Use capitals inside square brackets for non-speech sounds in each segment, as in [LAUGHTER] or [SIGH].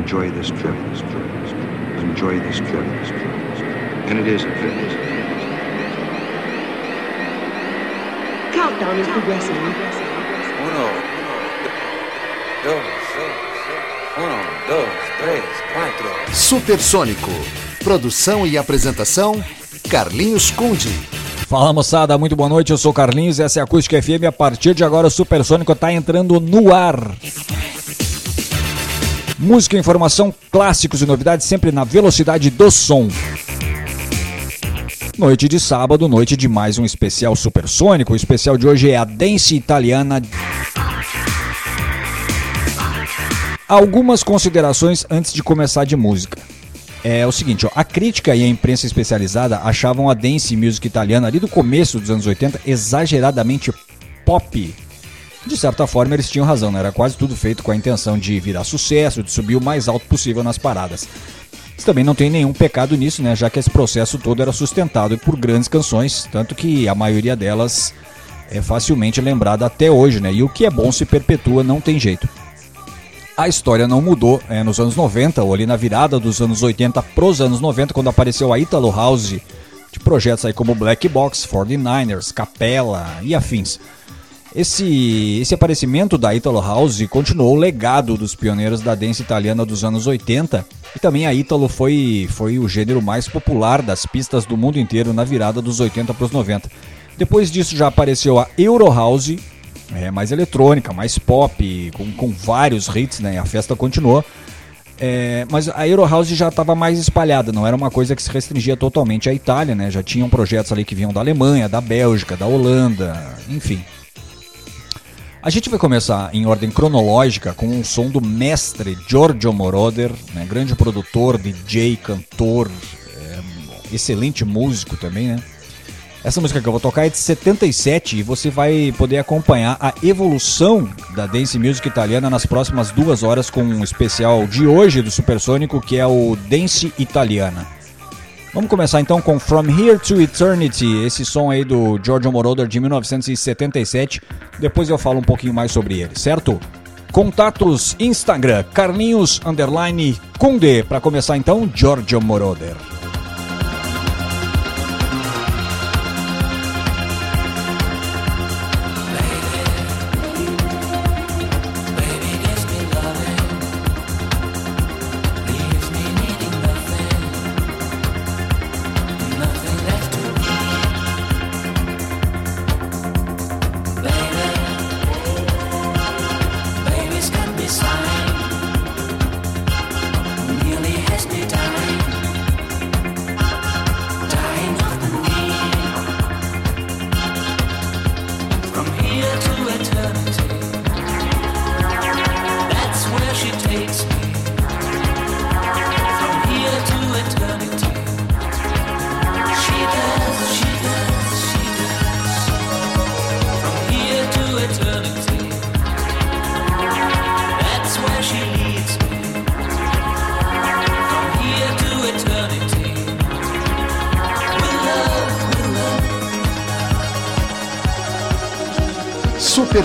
enjoy this trip. Enjoy this trip. And it is a trip. Countdown is progressing. Uno, dos, uno, dos, três, quatro. Supersônico. Produção e apresentação: Carlinhos Conde. Fala moçada, muito boa noite. Eu sou Carlinhos, essa é a Acústica FM. A partir de agora, o Supersônico está entrando no ar. Música, informação, clássicos e novidades sempre na velocidade do som. Noite de sábado, noite de mais um especial supersônico. O especial de hoje é a Dance Italiana. Algumas considerações antes de começar de música. É o seguinte, ó, a crítica e a imprensa especializada achavam a dance music italiana ali do começo dos anos 80 exageradamente pop. De certa forma, eles tinham razão, né? era quase tudo feito com a intenção de virar sucesso, de subir o mais alto possível nas paradas. Mas também não tem nenhum pecado nisso, né? Já que esse processo todo era sustentado por grandes canções, tanto que a maioria delas é facilmente lembrada até hoje, né? E o que é bom se perpetua, não tem jeito. A história não mudou é, nos anos 90, ou ali na virada dos anos 80 pros anos 90, quando apareceu a Italo House, de projetos aí como Black Box, 49ers, Capella e afins. Esse, esse aparecimento da Italo House continuou o legado dos pioneiros da dance italiana dos anos 80 e também a Italo foi, foi o gênero mais popular das pistas do mundo inteiro na virada dos 80 para os 90. Depois disso já apareceu a Euro House, é, mais eletrônica, mais pop, com, com vários hits, né? A festa continuou. É, mas a Euro House já estava mais espalhada, não era uma coisa que se restringia totalmente à Itália, né? Já tinham projetos ali que vinham da Alemanha, da Bélgica, da Holanda, enfim. A gente vai começar em ordem cronológica com um som do mestre Giorgio Moroder, né? grande produtor, DJ, cantor, é, excelente músico também, né? Essa música que eu vou tocar é de 77 e você vai poder acompanhar a evolução da dance music italiana nas próximas duas horas com um especial de hoje do Supersônico que é o Dance Italiana. Vamos começar então com From Here to Eternity, esse som aí do Giorgio Moroder de 1977. Depois eu falo um pouquinho mais sobre ele, certo? Contatos Instagram, Carlinhos Underline Kunde. Para começar então, Giorgio Moroder.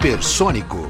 hipersônico.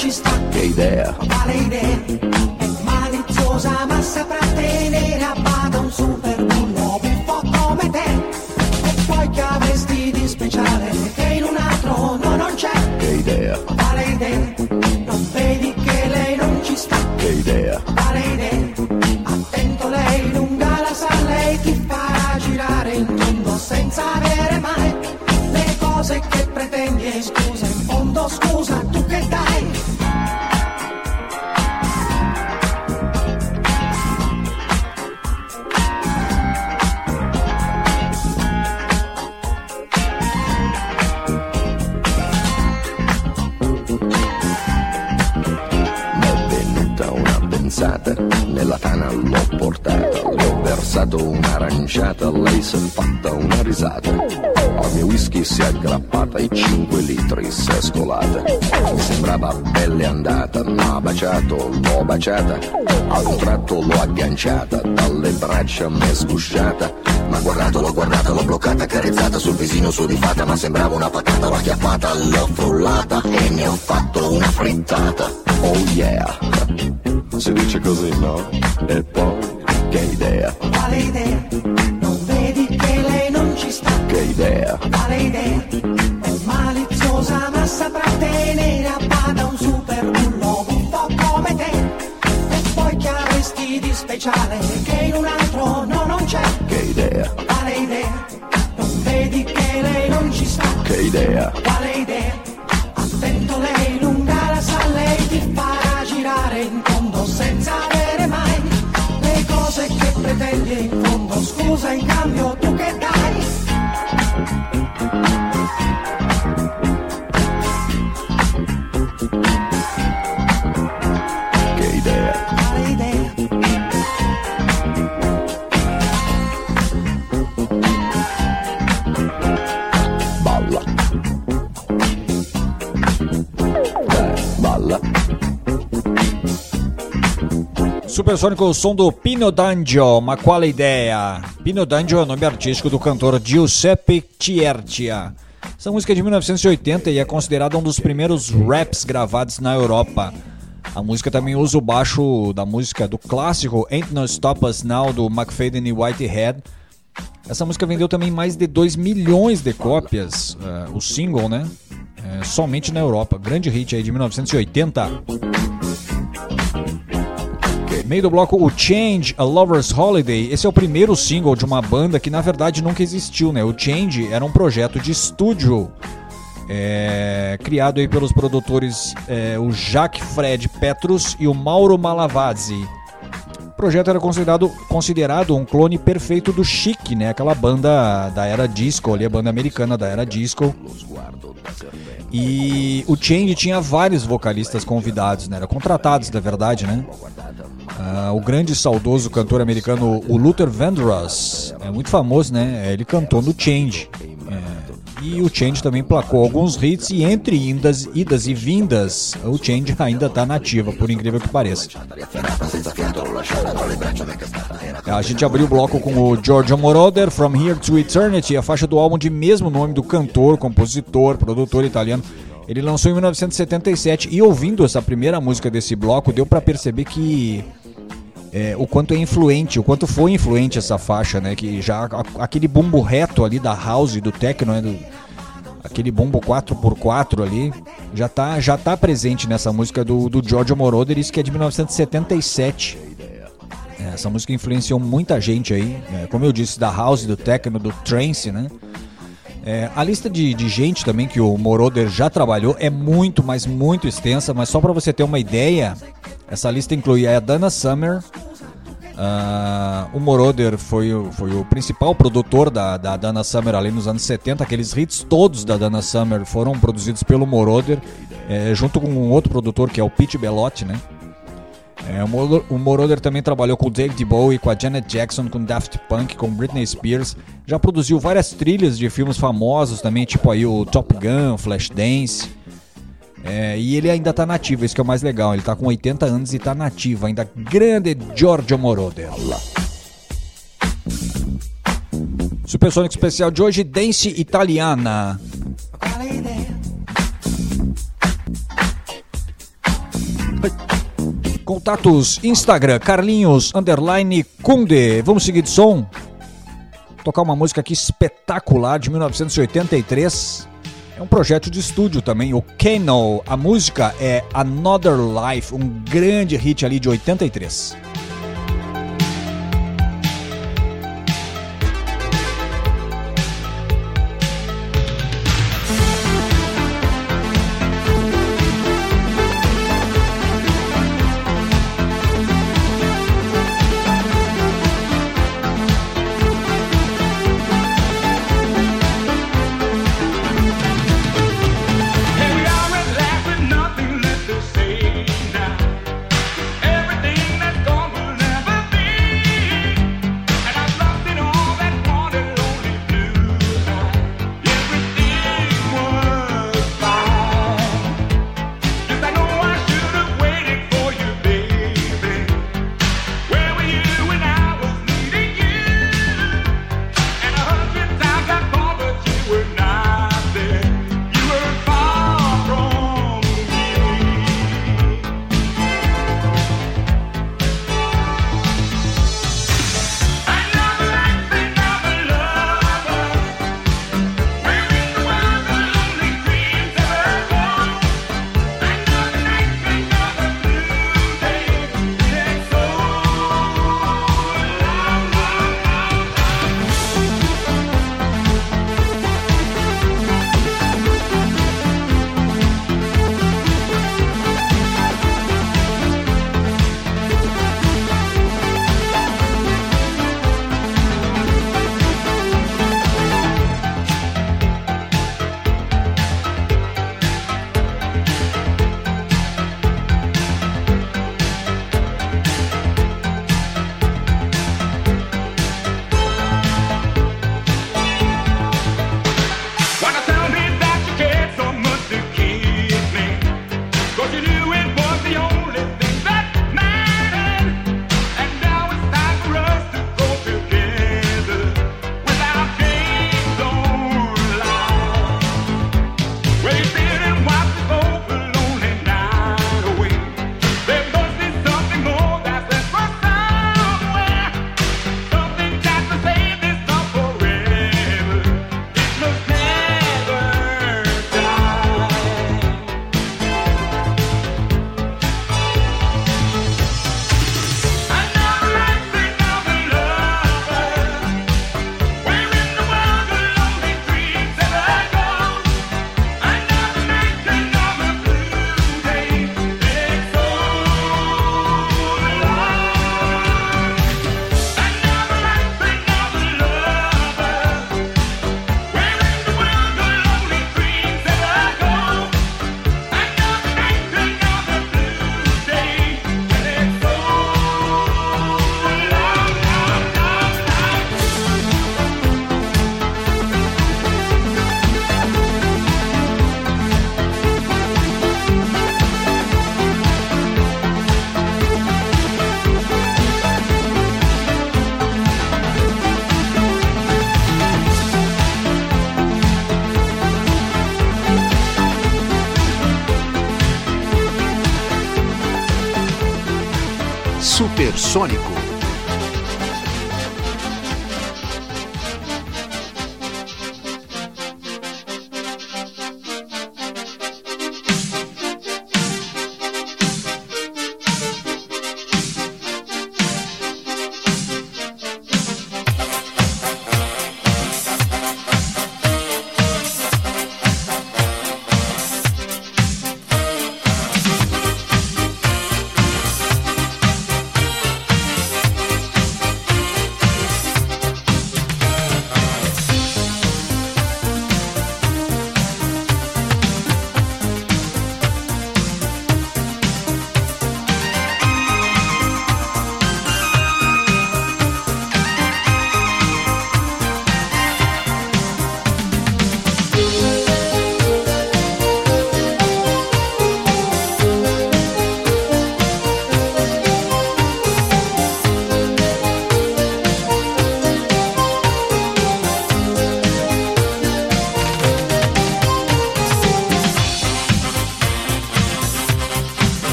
ci sta. Che idea. Vale idea, è maliziosa ma saprà tenere a bada un super bullo po' come te. E poi che avresti di speciale che in un altro no non c'è. Che idea. Vale idea, non vedi che lei non ci sta. Che idea. Vale idea, attento lei lunga la sa, lei ti farà girare il mondo senza avere mai le cose che pretendi. Scusa, in fondo scusa. Versato un'aranciata, lei si è fatta una risata. Al mio whisky si è aggrappata e 5 litri si è scolata. Mi sembrava belle andata, m'ha baciato, l'ho baciata, ad un tratto l'ho agganciata, dalle braccia m'è sgusciata. Ma guardato, l'ho guardata, l'ho bloccata, accarezzata sul visino su di fatta, ma sembrava una patata, l'ho acchiappata, l'ho frullata e ne ho fatto una frittata. Oh yeah, si dice così, no? E poi, che idea, Quale idea? Non vedi che lei non ci sta? che idea, Quale idea? È maliziosa ma saprà tenere a bada un super bullo un po' come te. E poi che avresti di speciale che in un altro no non c'è? che idea, Quale idea? Non vedi che lei non ci sta? che idea? Supersônico, o som do Pino D'Angio, ma quale ideia? Pino D'Angio é o nome artístico do cantor Giuseppe Ciercia. Essa música é de 1980 e é considerada um dos primeiros raps gravados na Europa. A música também usa o baixo da música do clássico Ain't No Stop Us Now do McFadden e Whitehead. Essa música vendeu também mais de 2 milhões de cópias, eh, o single, né? Eh, somente na Europa. Grande hit aí de 1980. Meio do bloco, o Change, A Lover's Holiday. Esse é o primeiro single de uma banda que na verdade nunca existiu, né? O Change era um projeto de estúdio é, criado aí pelos produtores é, o Jacques Fred Petrus e o Mauro Malavazzi. O projeto era considerado, considerado um clone perfeito do Chic, né? Aquela banda da era disco, ali a banda americana da era disco. E o Change tinha vários vocalistas convidados, né? Era contratados, na verdade, né? Ah, o grande e saudoso cantor americano, o Luther Vandross, é muito famoso, né? Ele cantou no Change. É, e o Change também placou alguns hits e entre indas, idas e vindas, o Change ainda tá nativa, por incrível que pareça. A gente abriu o bloco com o Giorgio Moroder, From Here to Eternity, a faixa do álbum de mesmo nome do cantor, compositor, produtor italiano. Ele lançou em 1977 e ouvindo essa primeira música desse bloco, deu pra perceber que é, o quanto é influente, o quanto foi influente essa faixa, né? Que já aquele bumbo reto ali da house do techno, né? Do, aquele bumbo 4x4 ali, já tá, já tá presente nessa música do, do Giorgio Moroder, isso que é de 1977. É, essa música influenciou muita gente aí, é, como eu disse, da house, do techno, do trance, né? É, a lista de, de gente também que o Moroder já trabalhou é muito, mas muito extensa, mas só para você ter uma ideia, essa lista inclui a Dana Summer, ah, o Moroder foi, o- foi o principal produtor da, da Dana Summer ali nos anos 70, aqueles hits todos da Dana Summer foram produzidos pelo Moroder, é, junto com um outro produtor que é o Pete Bellotti, né? É, o Moro- o Moroder também trabalhou com o David Bowie, com a Janet Jackson, com Daft Punk, com Britney Spears. Já produziu várias trilhas de filmes famosos também, tipo aí o Top Gun, Flashdance. É, e ele ainda tá nativo, isso que é o mais legal. Ele tá com 80 anos e tá nativo, ainda grande Giorgio Moroder. Supersônico especial de hoje, Dance Italiana. Idea? [LAUGHS] Contatos Instagram, Carlinhos Underline Kunde. Vamos seguir de som? Tocar uma música aqui espetacular de 1983. É um projeto de estúdio também, o Kano. A música é Another Life, um grande hit ali de 83. Supersônico.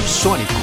Supersônico.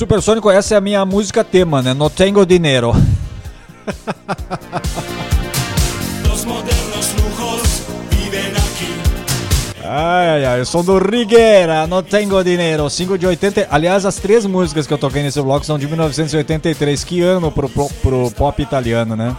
Supersônico, essa é a minha música tema, né? No tengo dinero. [LAUGHS] Los modernos lujos viven aquí. Ai, ai, ai, o som do Rigueira, No Tengo Dinero, 5 de 80. Aliás, as três músicas que eu toquei nesse bloco são de 1983. Que ano pro, pro, pro pop italiano, né?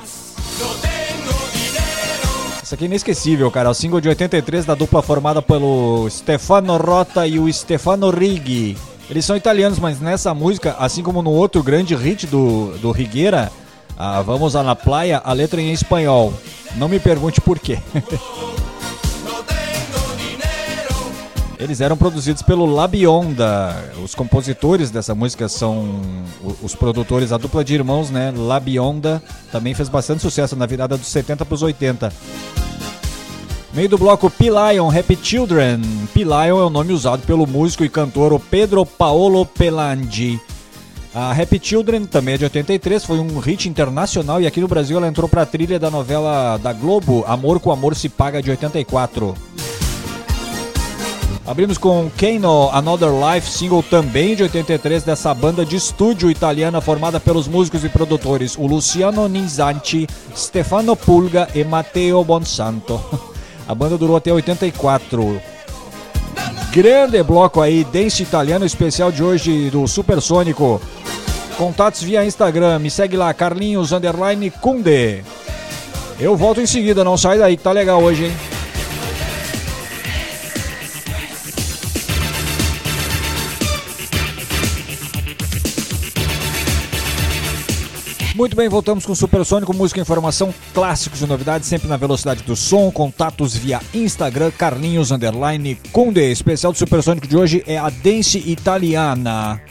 Isso aqui é inesquecível, cara. O single de 83 da dupla formada pelo Stefano Rota e o Stefano Righi. Eles são italianos, mas nessa música, assim como no outro grande hit do, do Rigueira, a Vamos a la Playa, a letra é em espanhol. Não me pergunte por quê. [LAUGHS] Eles eram produzidos pelo Labionda. Os compositores dessa música são os produtores, a dupla de irmãos, né? Labionda também fez bastante sucesso na virada dos 70 para os 80. Meio do bloco P-Lion, Happy Children. P-Lion é o nome usado pelo músico e cantor Pedro Paolo Pelandi. A Happy Children também é de 83, foi um hit internacional e aqui no Brasil ela entrou pra trilha da novela da Globo, Amor com Amor se Paga, de 84. Abrimos com Kano Another Life, single também de 83 dessa banda de estúdio italiana formada pelos músicos e produtores o Luciano Nisanti, Stefano Pulga e Matteo Bonsanto. [LAUGHS] A banda durou até 84. Grande bloco aí, dance italiano especial de hoje do Supersônico. Contatos via Instagram, me segue lá, Carlinhos Underline Kunde. Eu volto em seguida, não sai daí que tá legal hoje, hein? Muito bem, voltamos com Supersônico, música, informação, clássicos e novidades, sempre na velocidade do som. Contatos via Instagram, Carlinhos Underline Kunde. Especial do Supersônico de hoje é a Dance Italiana.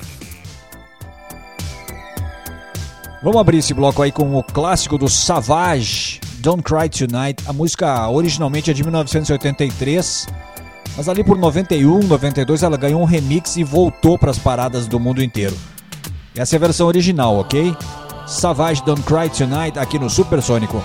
Vamos abrir esse bloco aí com o clássico do Savage, Don't Cry Tonight. A música originalmente é de 1983, mas ali por 91, 92 ela ganhou um remix e voltou para as paradas do mundo inteiro. Essa é a versão original, ok? Savage Don't Cry Tonight aqui no Supersônico.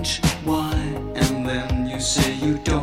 Wine and then you say you don't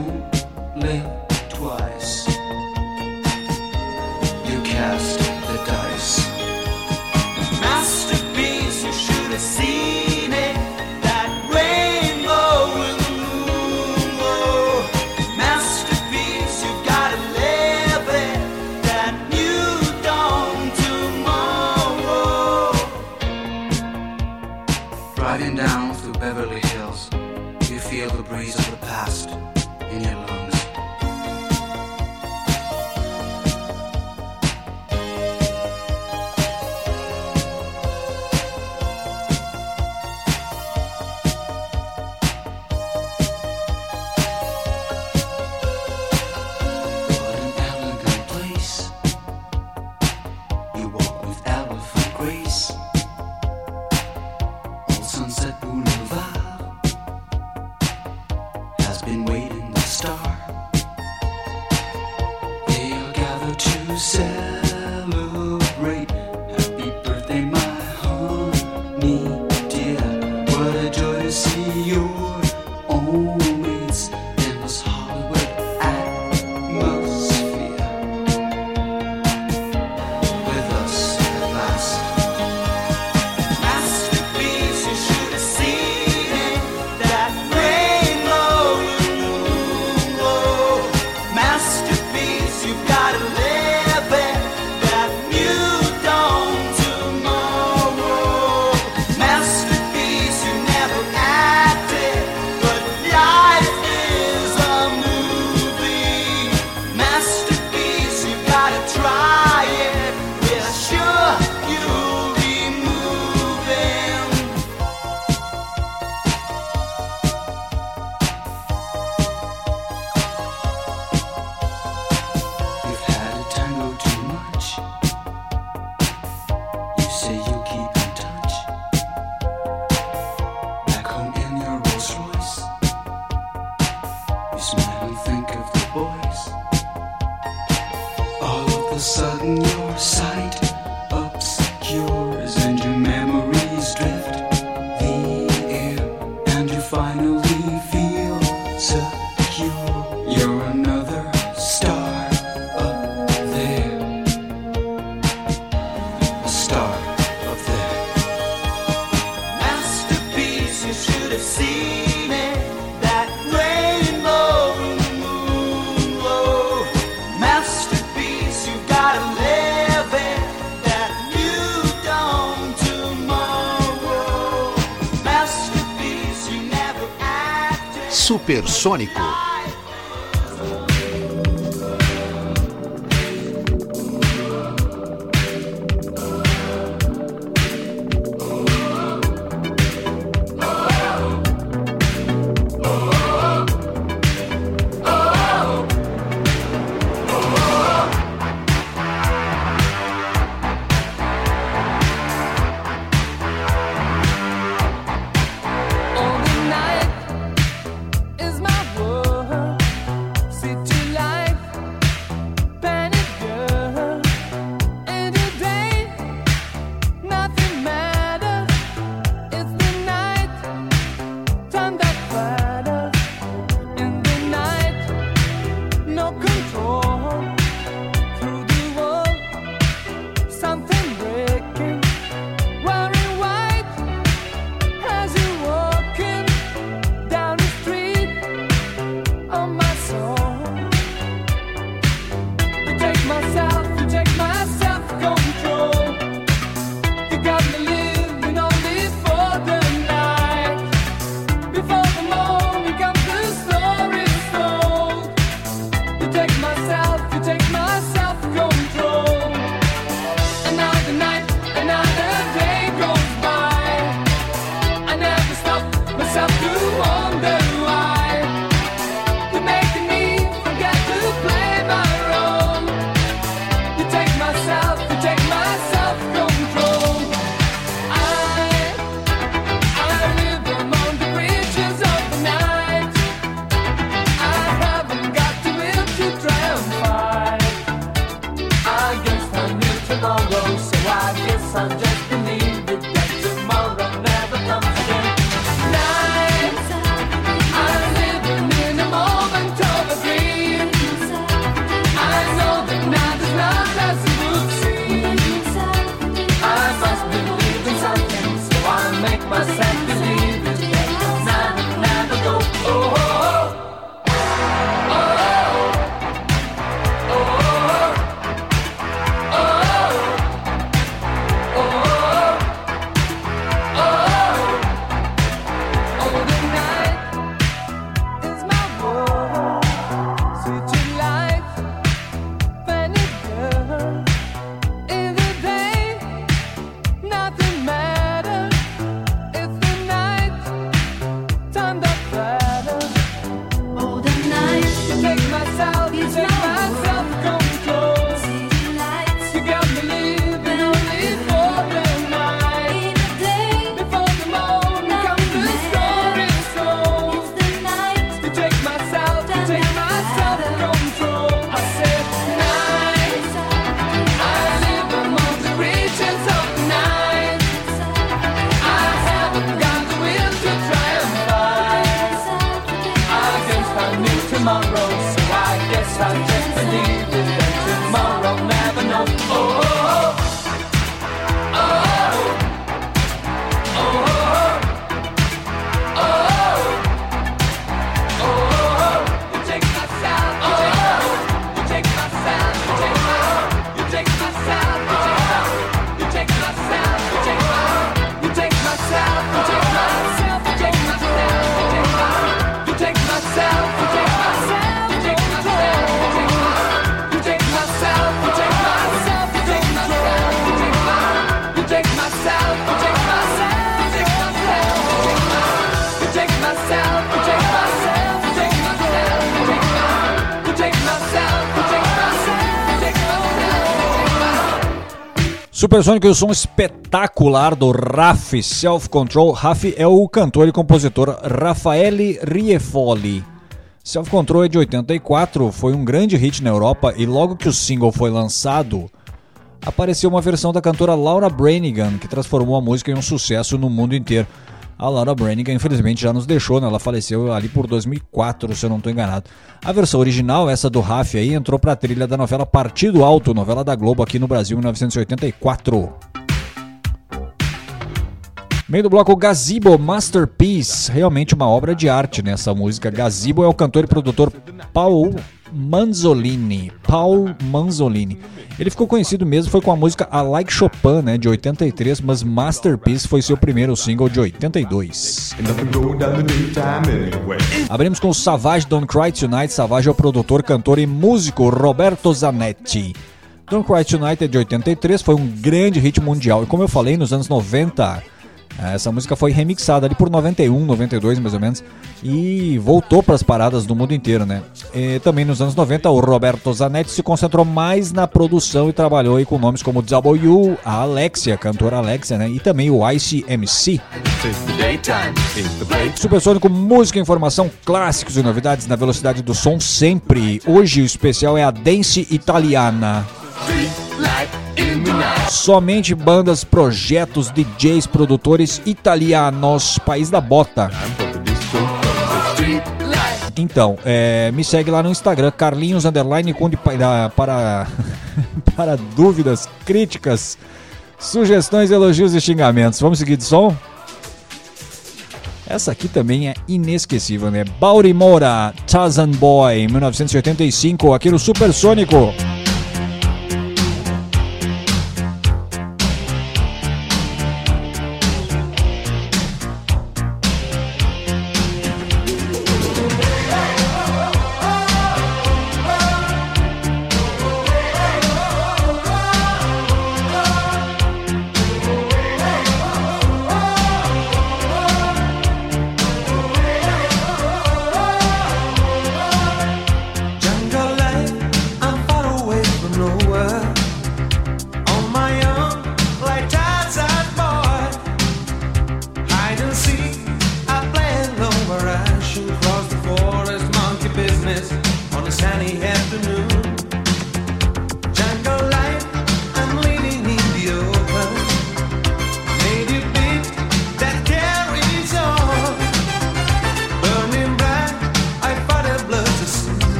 Supersônico. myself. Supersônico e o som espetacular do Raf Self Control. Raf é o cantor e compositor Raffaele Riefoli. Self Control é de 84, foi um grande hit na Europa e logo que o single foi lançado, apareceu uma versão da cantora Laura Branigan que transformou a música em um sucesso no mundo inteiro. A Laura Branigan, infelizmente, já nos deixou, né? Ela faleceu ali por 2004, se eu não estou enganado. A versão original, essa do Raf aí, entrou pra trilha da novela Partido Alto, novela da Globo aqui no Brasil em 1984. Meio do bloco Gazebo Masterpiece, realmente uma obra de arte nessa música. Gazebo é o cantor e produtor Paul Manzolini. Paul Manzolini. Ele ficou conhecido mesmo foi com a música I Like Chopin, né, de 83, mas Masterpiece foi seu primeiro single de 82. Abrimos com Savage Don't Cry Tonight. Savage é o produtor, cantor e músico Roberto Zanetti. Don't Cry Tonight é de 83, foi um grande hit mundial. E como eu falei, nos anos 90, eh, essa música foi remixada ali por 91, 92 mais ou menos, e voltou para as paradas do mundo inteiro, né? E também nos anos 90, o Roberto Zanetti se concentrou mais na produção e trabalhou aí com nomes como W, a Alexia, a cantora Alexia, né? E também o ICMC. Supersônico, música, informação, clássicos e novidades na velocidade do som sempre. Hoje o especial é a Dance Italiana. Somente bandas, projetos, DJs, produtores italianos, país da bota. Então, é, me segue lá no Instagram, Carlinhos Underline Conde para, [LAUGHS] para, dúvidas, críticas, sugestões, elogios e xingamentos. Vamos seguir de som? Essa aqui também é inesquecível, né? Baltimora, Tarzan Boy, 1985, aqui no Supersônico.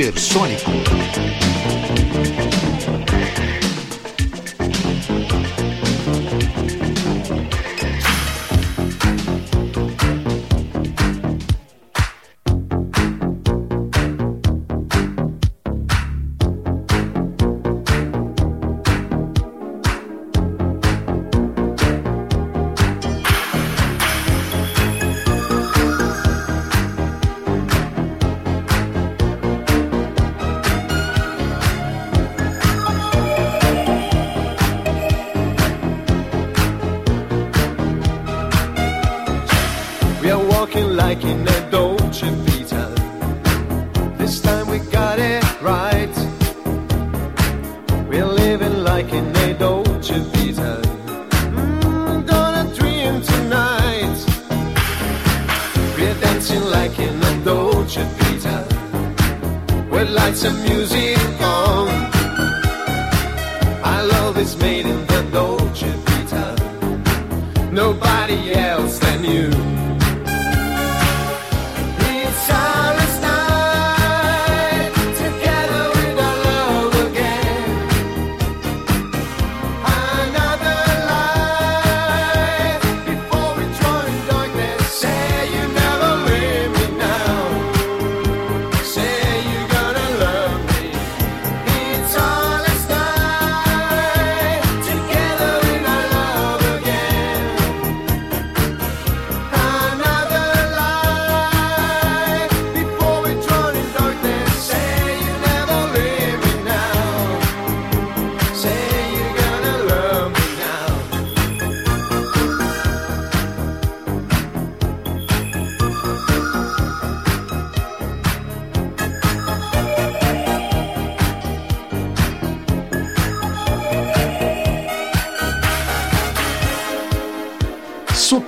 Supersônico.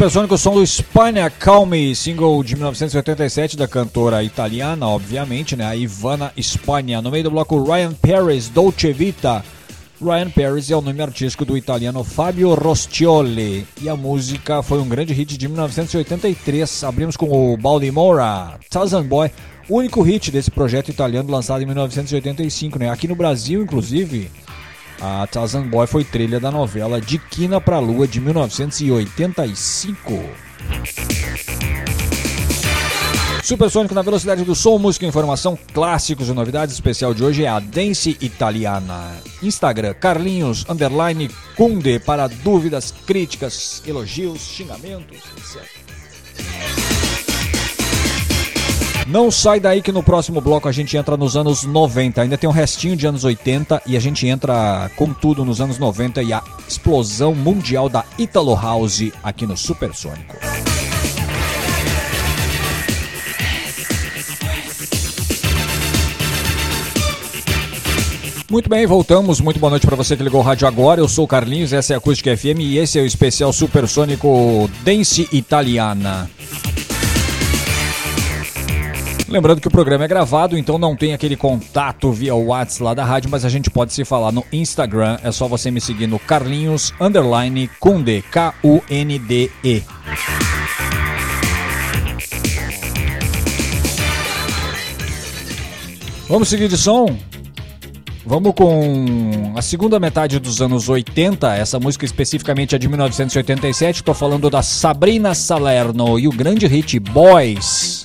Supersônico, som do Spania Call Me, single de 1987 da cantora italiana, obviamente, né? A Ivana Spagna. No meio do bloco, Ryan Paris, Dolce Vita. Ryan Paris é o nome artístico do italiano Fabio Rostioli. E a música foi um grande hit de 1983. Abrimos com o Baldimora, Tarzan Boy. Único hit desse projeto italiano lançado em 1985, né? Aqui no Brasil, inclusive, a Tarzan Boy foi trilha da novela De Quina pra Lua de 1985. Supersônico na velocidade do som, música, informação, clássicos e novidades. Especial de hoje é a Dance Italiana. Instagram, Carlinhos, underline, Kunde, para dúvidas, críticas, elogios, xingamentos, etc. Não sai daí que no próximo bloco a gente entra nos anos 90. Ainda tem um restinho de anos 80 e a gente entra com tudo nos anos 90 e a explosão mundial da Italo House aqui no Supersônico. Muito bem, voltamos. Muito boa noite para você que ligou o rádio agora. Eu sou o Carlinhos, essa é a Acústica FM e esse é o especial Supersônico Dance Italiana. Lembrando que o programa é gravado, então não tem aquele contato via WhatsApp lá da rádio, mas a gente pode se falar no Instagram. É só você me seguir no Carlinhos Underline Kunde, K-U-N-D-E. Vamos seguir de som? Vamos com a segunda metade dos anos 80. Essa música especificamente é de 1987. Estou falando da Sabrina Salerno e o grande hit Boys.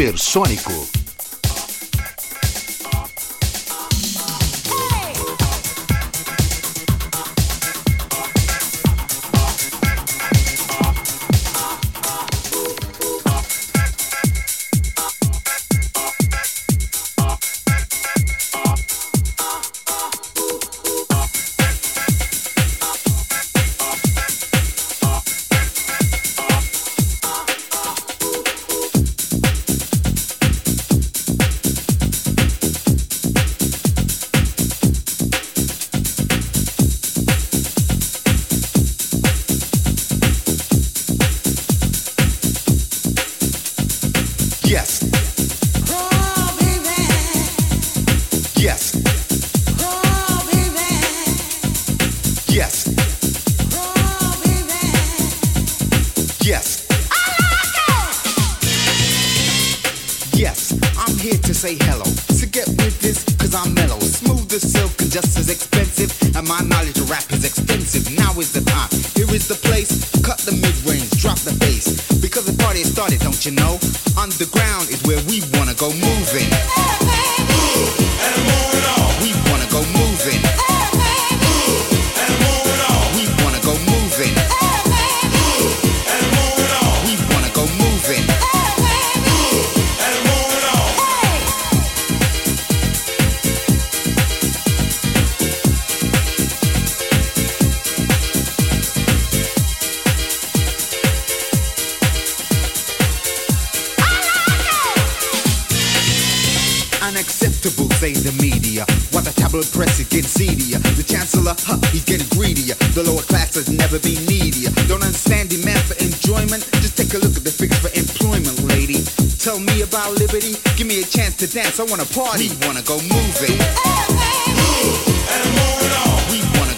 hipersônico. is the time. Here is the place. Cut the mid range, drop the bass. Because the party has started, don't you know? Underground is where we wanna go moving. The press is getting seedier. The chancellor, huh, he's getting greedier. The lower class has never been needier. Don't understand demand for enjoyment? Just take a look at the figures for employment, lady. Tell me about liberty. Give me a chance to dance. I wanna party. We wanna go moving. Hey, hey. Move and move it on. We wanna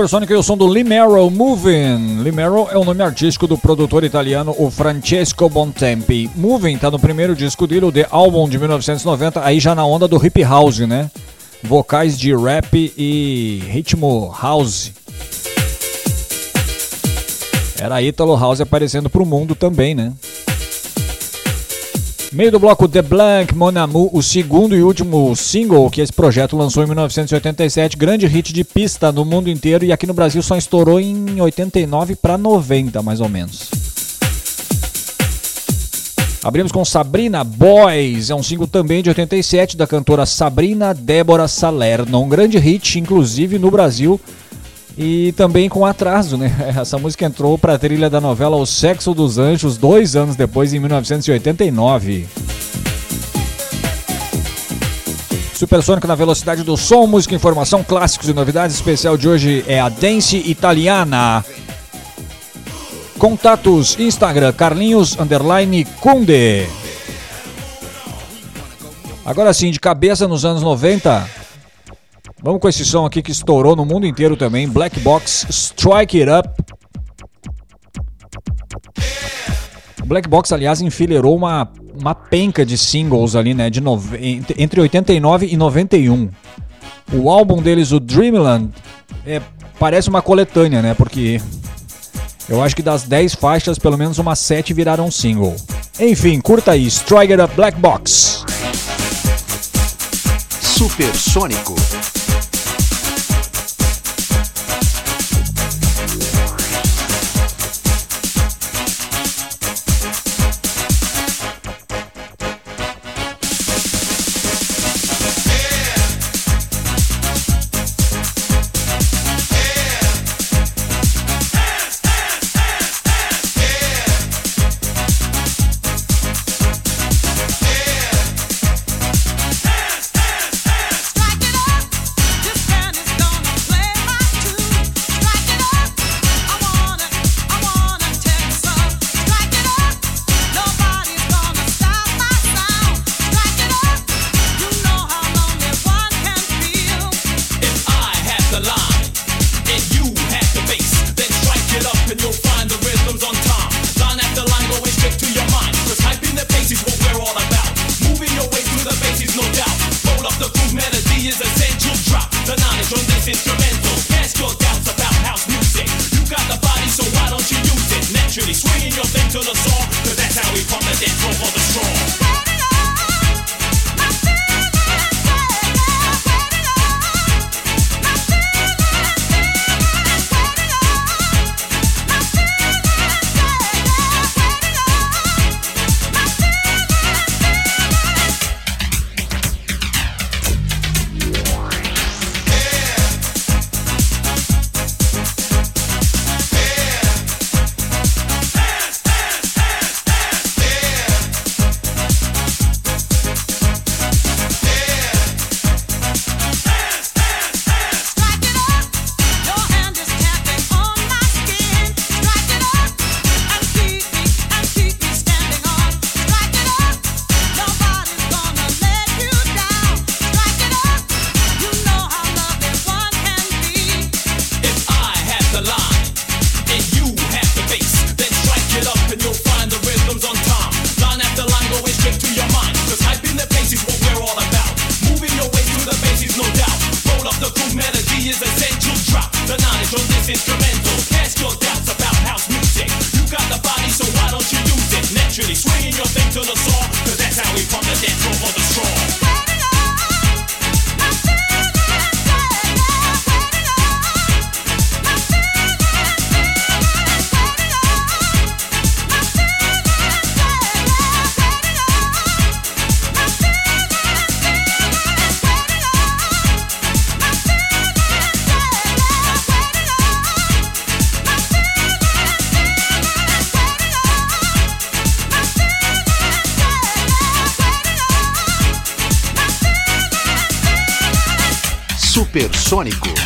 Supersonic é o som do Limero Moving. Limero é o nome artístico do produtor italiano o Francesco Bontempi. Moving tá no primeiro disco dele, o The Album de 1990, aí já na onda do hip house, né? Vocais de rap e ritmo house. Era Italo House aparecendo pro mundo também, né? Meio do bloco The Blank Mon Amour, o segundo e último single que esse projeto lançou em 1987, grande hit de pista no mundo inteiro e aqui no Brasil só estourou em 89 para 90, mais ou menos. Abrimos com Sabrina Boys, é um single também de 87 da cantora Sabrina Débora Salerno, um grande hit, inclusive no Brasil e também com atraso, né? [LAUGHS] Essa música entrou para a trilha da novela O Sexo dos Anjos dois anos depois, em 1989. Supersônico na velocidade do som, música, informação, clássicos e novidades. Especial de hoje é a Dance Italiana. Contatos Instagram Carlinhos underline Kunde. Agora sim, de cabeça nos anos 90, Vamos com esse som aqui que estourou no mundo inteiro também. Black Box Strike It Up. Black Box, aliás, enfileirou uma, uma penca de singles ali, né? De nove... Entre 89 e 91. O álbum deles, o Dreamland, é, parece uma coletânea, né? Porque eu acho que das 10 faixas, pelo menos umas 7 viraram single. Enfim, curta aí, Strike It Up Black Box. Supersônico. Supersônico.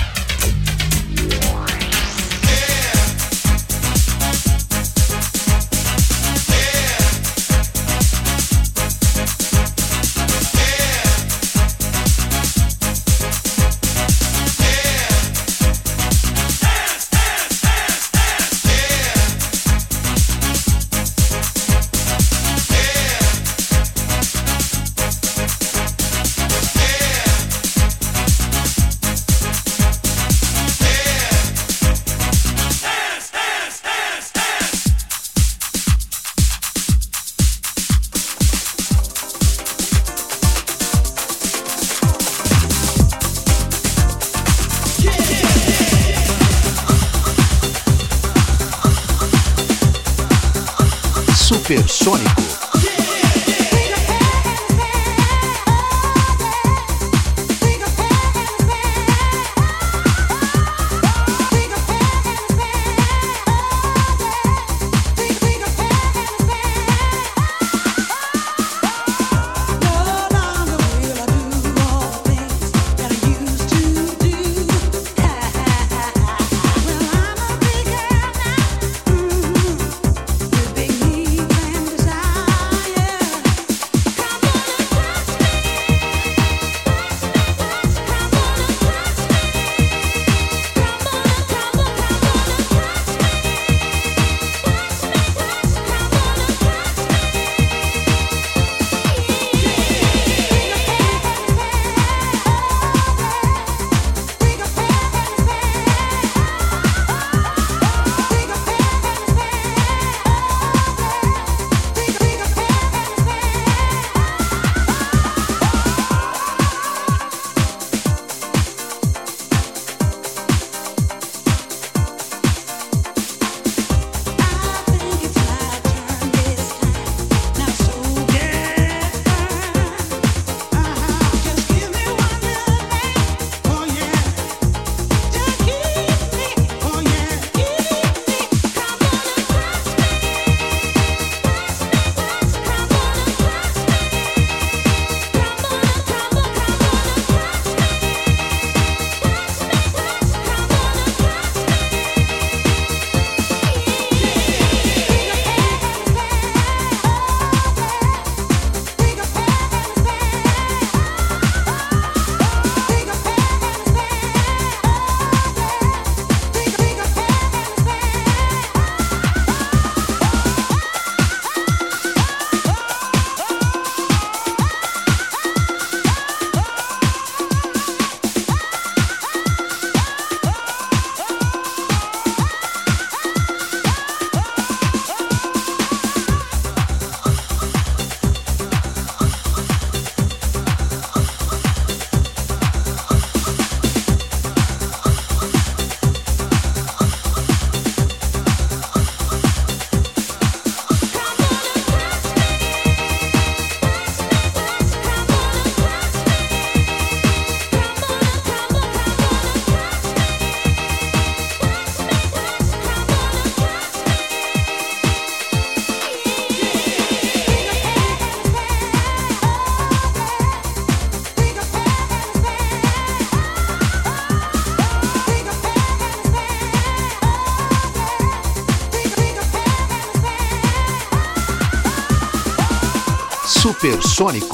Supersônico.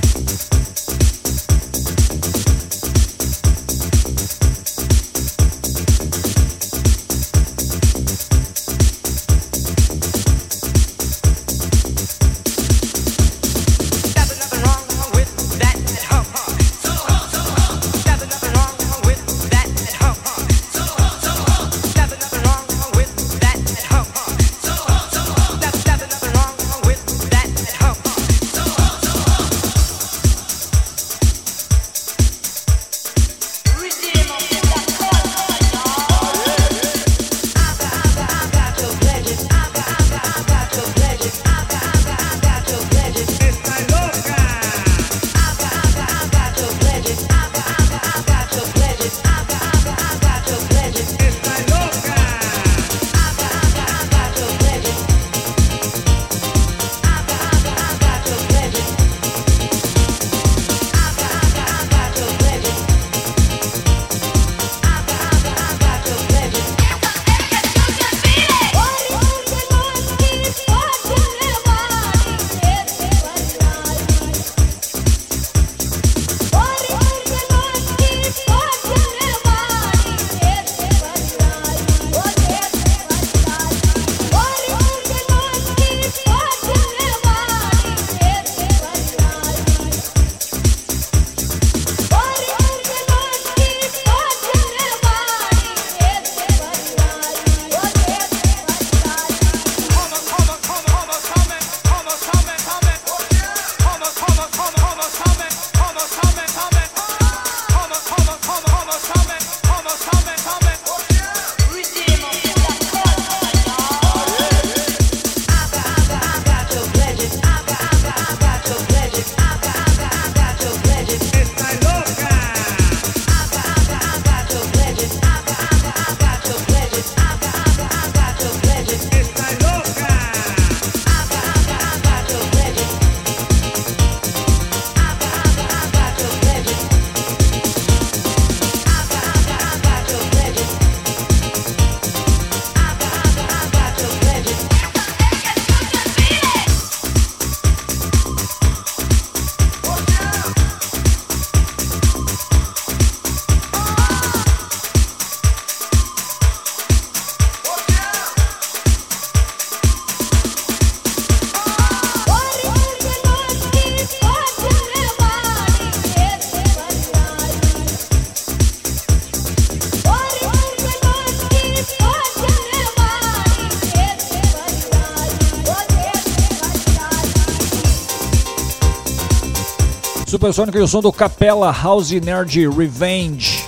Supersônico e o som do Capella House Nerd Revenge.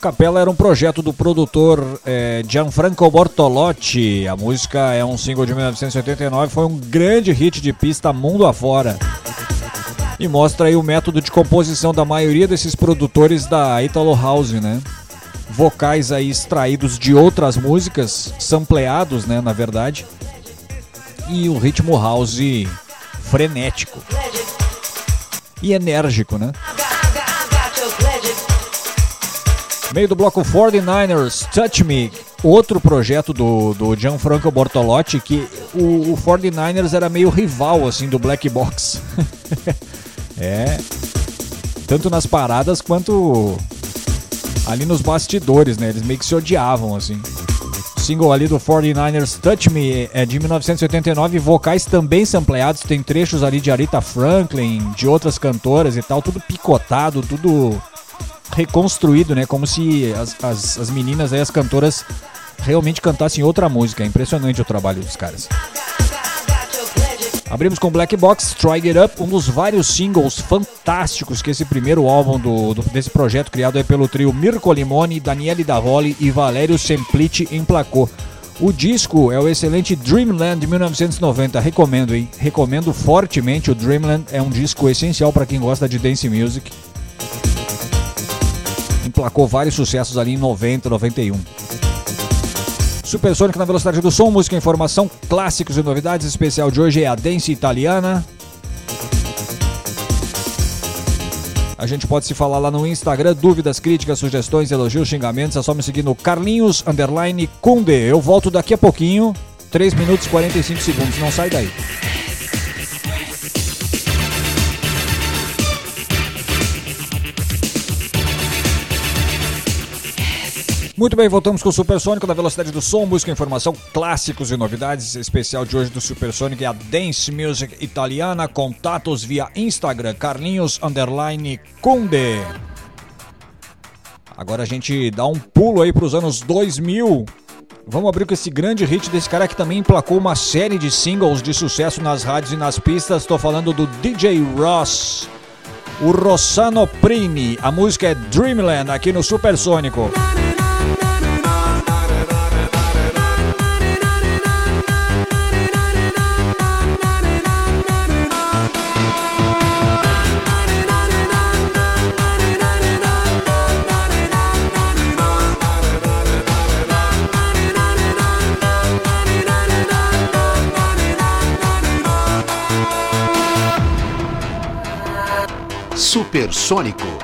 Capella era um projeto do produtor eh, Gianfranco Bortolotti. A música é um single de 1989, foi um grande hit de pista mundo afora. E mostra aí o método de composição da maioria desses produtores da Italo House, né? Vocais aí extraídos de outras músicas, sampleados, né, na verdade. E um ritmo house frenético. E enérgico, né? Meio do bloco 49ers, Touch Me, outro projeto do, do Gianfranco Bortolotti, que o, o 49ers era meio rival, assim, do Black Box. [LAUGHS] é. Tanto nas paradas quanto ali nos bastidores, né? Eles meio que se odiavam, assim. Single ali do 49ers, Touch Me, é de 1989, vocais também sampleados, tem trechos ali de Aretha Franklin, de outras cantoras e tal, tudo picotado, tudo reconstruído, né? Como se as, as, as meninas aí, as cantoras, realmente cantassem outra música. É impressionante o trabalho dos caras. Abrimos com Black Box, Try Get Up, um dos vários singles fantásticos que esse primeiro álbum do, do- desse projeto criado aí pelo trio Mirko Limoni, Daniele Davoli e Valério Semplici emplacou. O disco é o excelente Dreamland de 1990, recomendo, hein? Recomendo fortemente o Dreamland, é um disco essencial para quem gosta de dance music. Emplacou vários sucessos ali em 90, 91. Supersônico na velocidade do som, música, informação, clássicos e novidades. Especial de hoje é a Dance Italiana. A gente pode se falar lá no Instagram, dúvidas, críticas, sugestões, elogios, xingamentos. É só me seguir no Carlinhos Underline Kunde. Eu volto daqui a pouquinho, 3 minutos e 45 segundos. Não sai daí. Muito bem, voltamos com o Supersônico da velocidade do som, música, informação, clássicos e novidades. Especial de hoje do Supersônico é a Dance Music Italiana. Contatos via Instagram, Carlinhos Underline Conde. Agora a gente dá um pulo aí para os anos 2000. Vamos abrir com esse grande hit desse cara que também emplacou uma série de singles de sucesso nas rádios e nas pistas. Estou falando do DJ Ross, o Rossano Prini. A música é Dreamland aqui no Supersônico. Supersônico.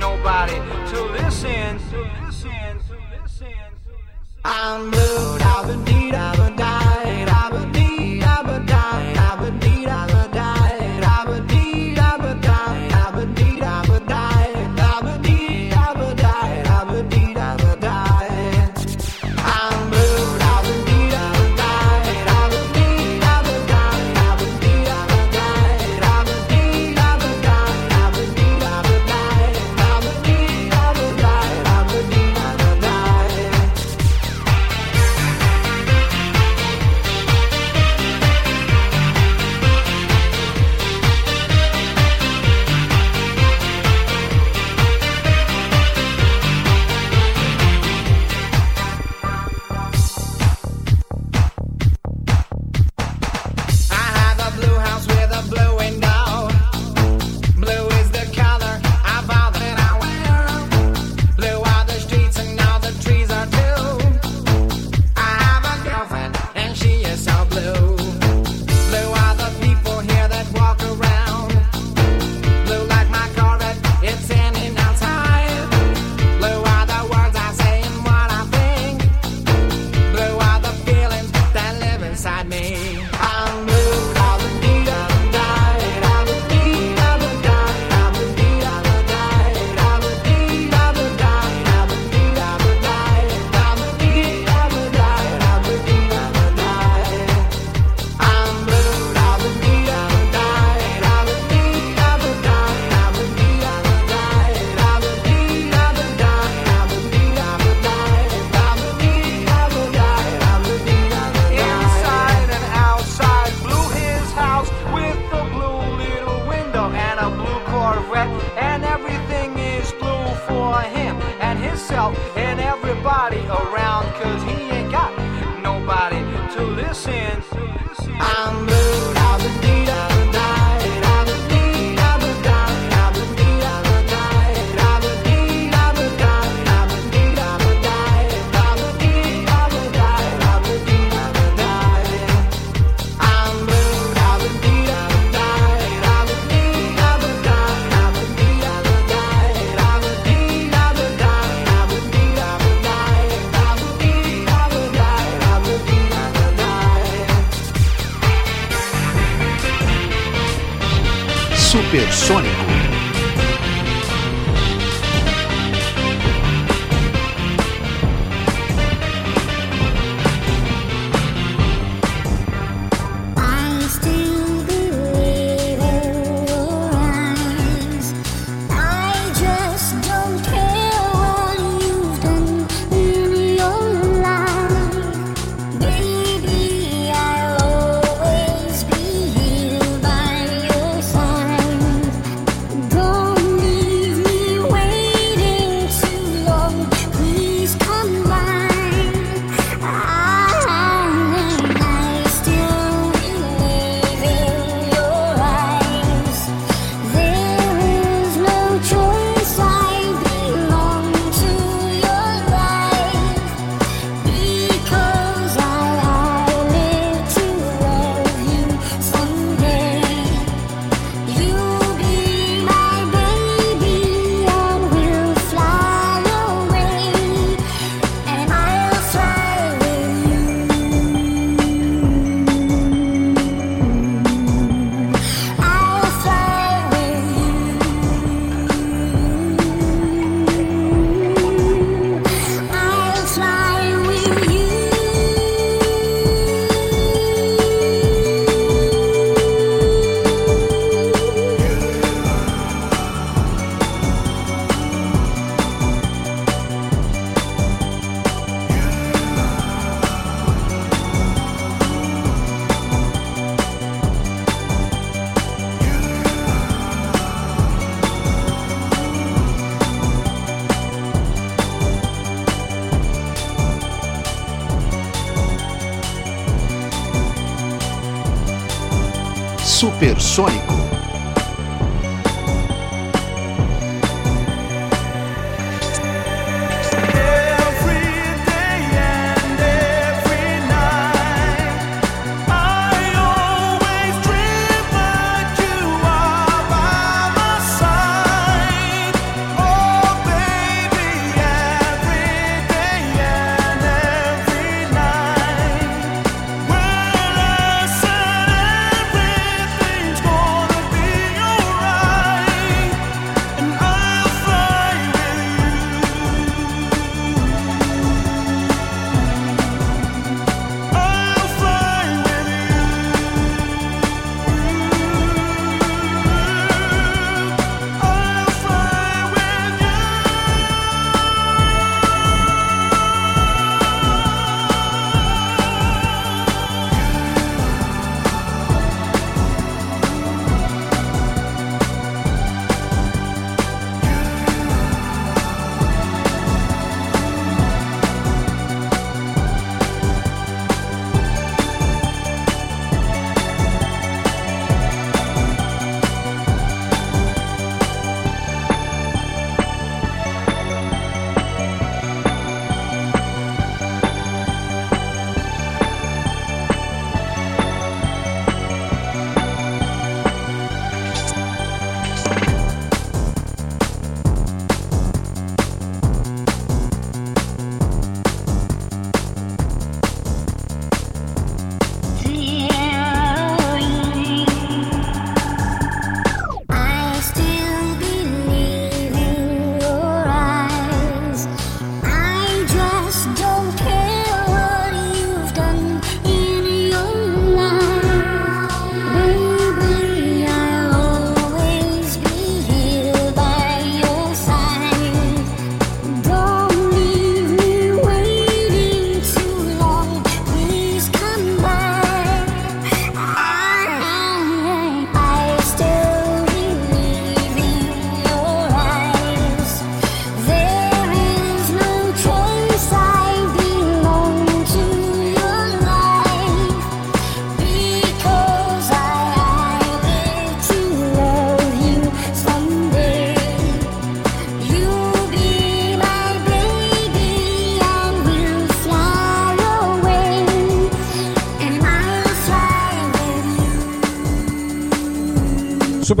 nobody to listen. I'm blue. I've been deed. I've been died. I've been.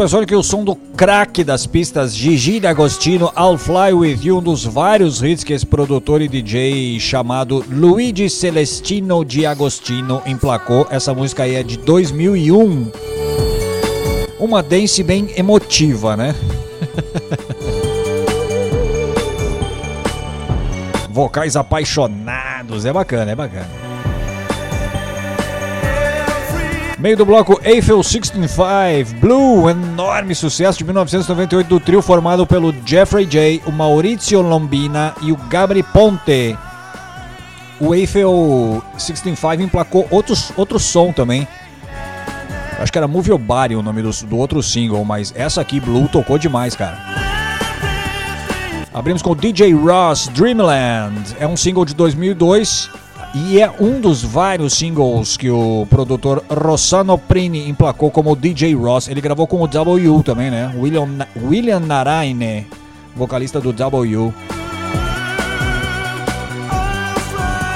You. Supersonic, o som do craque das pistas Gigi D'Agostino, I'll Fly With You, um dos vários hits que esse produtor e DJ chamado Luigi Celestino Di Agostino emplacou. Essa música aí é de 2001. Uma dance bem emotiva, né? [LAUGHS] Vocais apaixonados, é bacana, é bacana. Meio do bloco Eiffel 65 Blue, enorme sucesso de 1998 do trio formado pelo Jeffrey J, o Maurizio Lombina e o Gabri Ponte. O Eiffel 65 emplacou outros, outro som também. Acho que era Move Your Body o nome do, do outro single, mas essa aqui, Blue, tocou demais, cara. Abrimos com DJ Ross Dreamland. É um single de 2002 e é um dos vários singles que o produtor Rossano Prini emplacou como DJ Ross. Ele gravou com o W também, né? William, William Naraine, vocalista do W.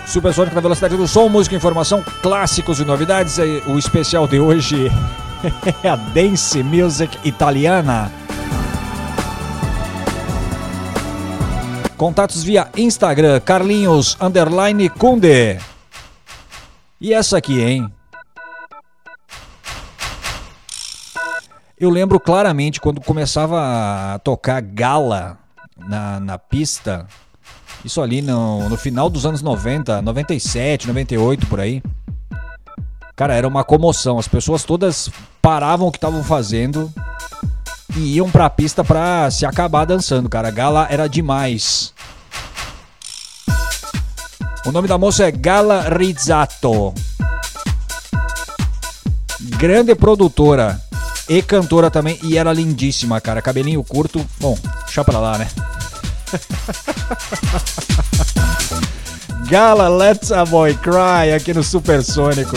Supersônico na velocidade do som, música, informação, clássicos e novidades. O especial de hoje [LAUGHS] é a Dance Music Italiana. Contatos via Instagram, Carlinhos Underline Kunde. E essa aqui, hein? Eu lembro claramente quando começava a tocar gala na, na pista. Isso ali no, no final dos anos 90, 97, 98 por aí. Cara, era uma comoção. As pessoas todas paravam o que estavam fazendo e iam pra pista pra se acabar dançando, cara. Gala era demais. O nome da moça é Gala Rizzato. Grande produtora e cantora também. E era lindíssima, cara. Cabelinho curto. Bom, deixa pra lá, né? [LAUGHS] Gala Let's a Boy Cry aqui no Supersônico.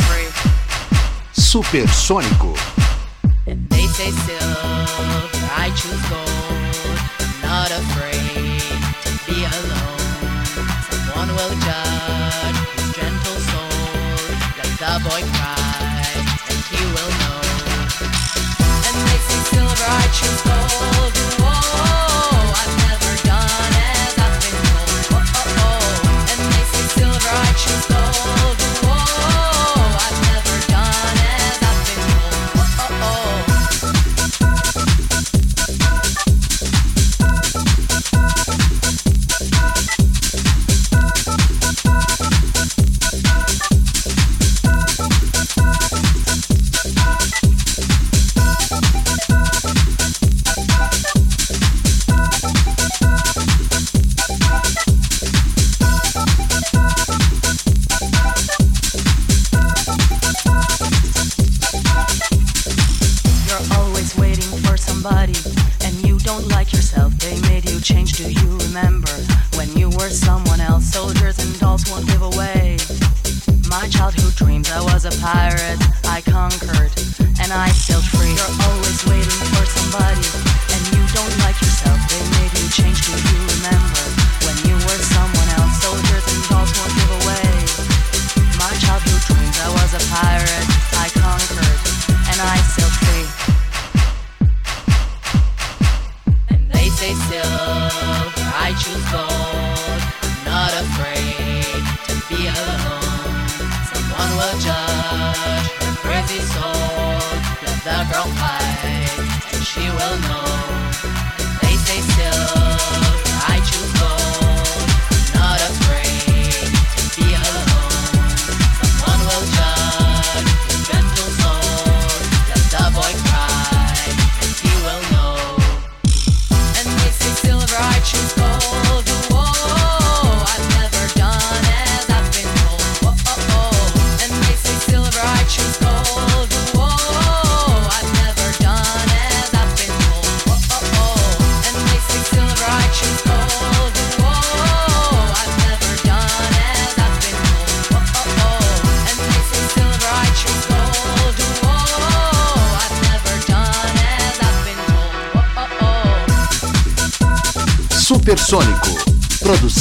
Supersônico. They say silver, I choose gold. I'm not afraid to be alone. Someone will judge his gentle soul. Let the boy cry, and he will know. And they say silver, I choose gold.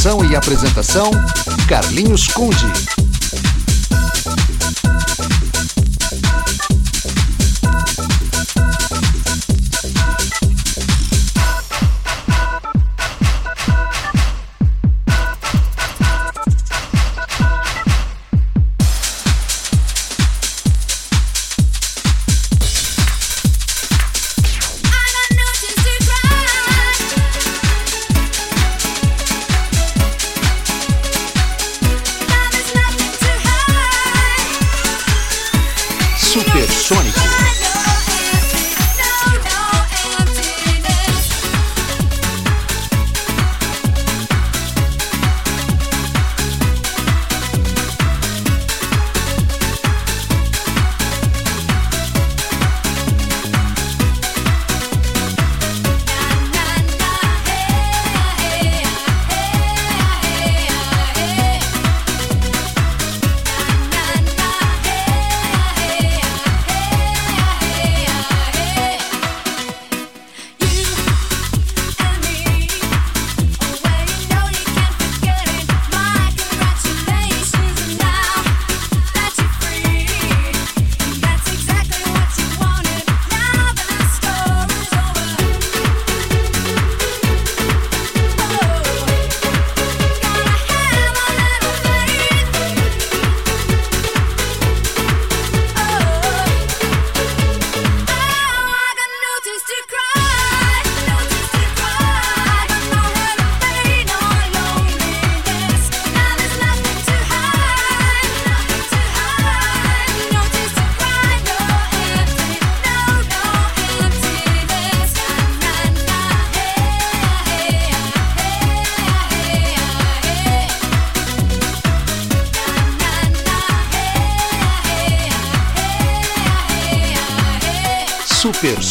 Produção e apresentação, Carlinhos Conde.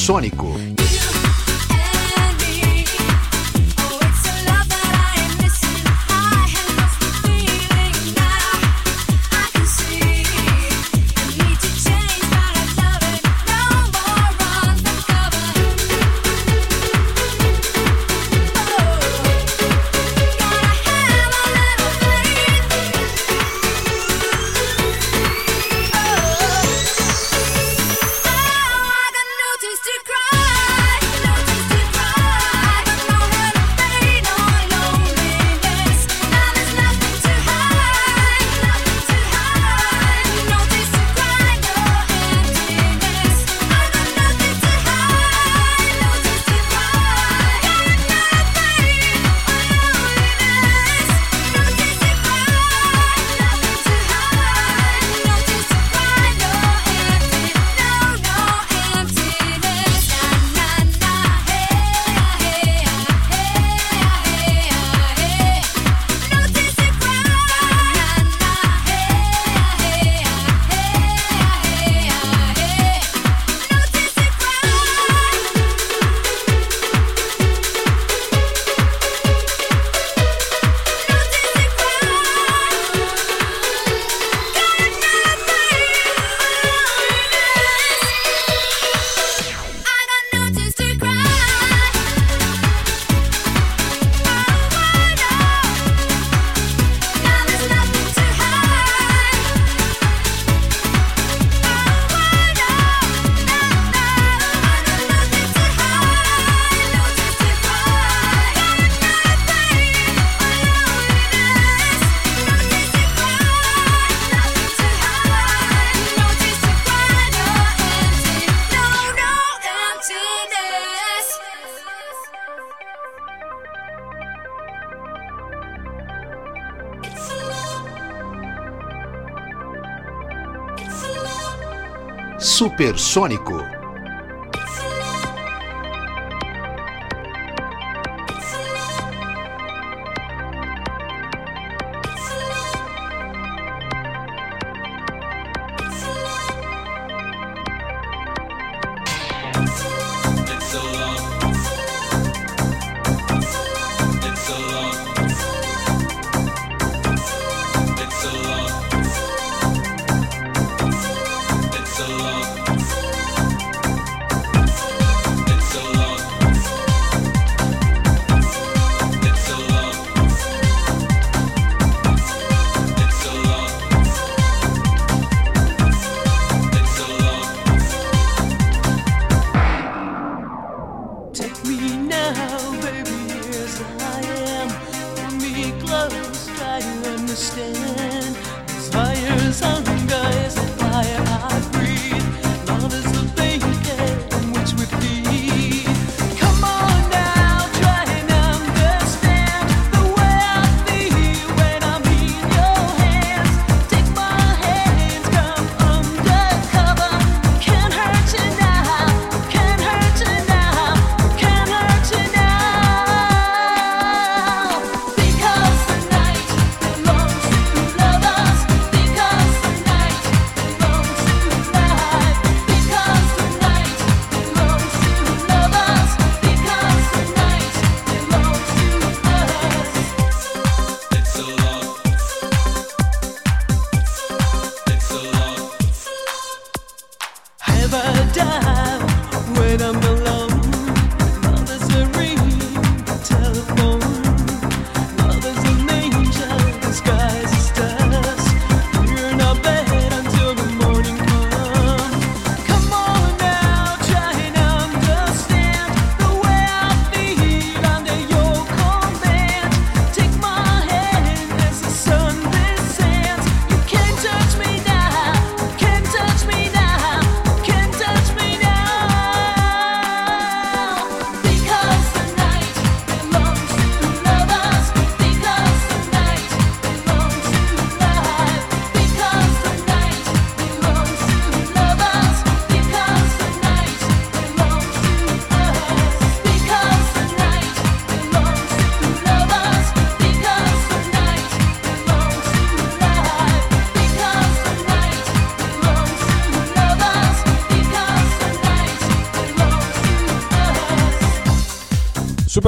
Sônico. Supersônico.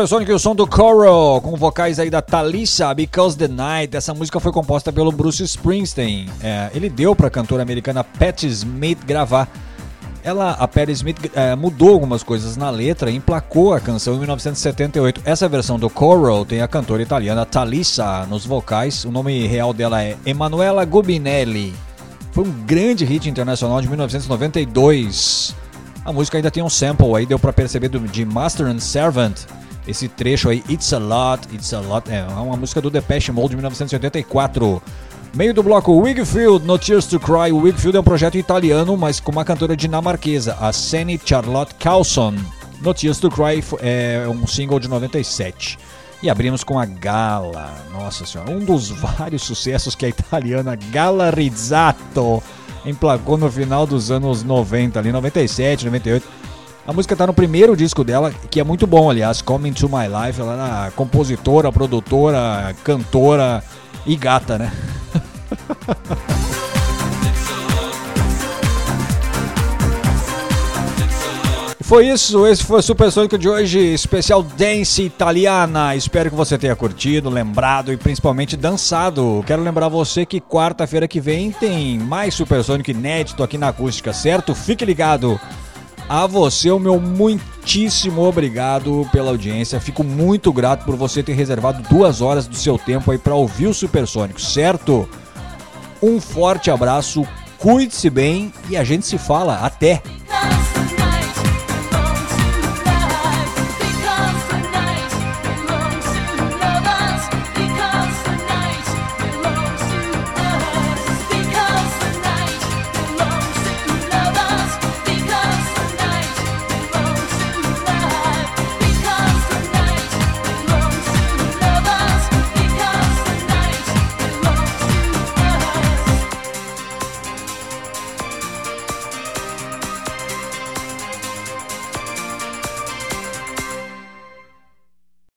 Supersonic e o som do Coral, com vocais aí da Thalissa, Because the Night. Essa música foi composta pelo Bruce Springsteen. É, ele deu para a cantora americana Patti Smith gravar. Ela, a Patti Smith é, mudou algumas coisas na letra e emplacou a canção em 1978. Essa versão do Coral tem a cantora italiana Thalissa nos vocais. O nome real dela é Emanuela Gubinelli. Foi um grande hit internacional de 1992. A música ainda tem um sample aí, deu pra perceber do, de Master and Servant. Esse trecho aí, It's a Lot, It's a Lot, é uma música do Depeche Mode de 1984. Meio do bloco Wigfield, No Tears to Cry. O Wigfield é um projeto italiano, mas com uma cantora dinamarquesa, a Seni Charlotte Carlson. No Tears to Cry é um single de 97. E abrimos com a Gala, nossa senhora, um dos [LAUGHS] vários sucessos que a italiana Gala Rizzato emplacou no final dos anos 90, ali 97, 98. A música tá no primeiro disco dela, que é muito bom, aliás, Coming to My Life. Ela era compositora, produtora, cantora e gata, né? [LAUGHS] Foi isso, esse foi o Super Sônico de hoje, especial Dance Italiana. Espero que você tenha curtido, lembrado e principalmente dançado. Quero lembrar você que quarta-feira que vem tem mais Super Sônico inédito aqui na acústica, certo? Fique ligado. A você, o meu muitíssimo obrigado pela audiência. Fico muito grato por você ter reservado duas horas do seu tempo aí para ouvir o Supersônico, certo? Um forte abraço, cuide-se bem e a gente se fala. Até!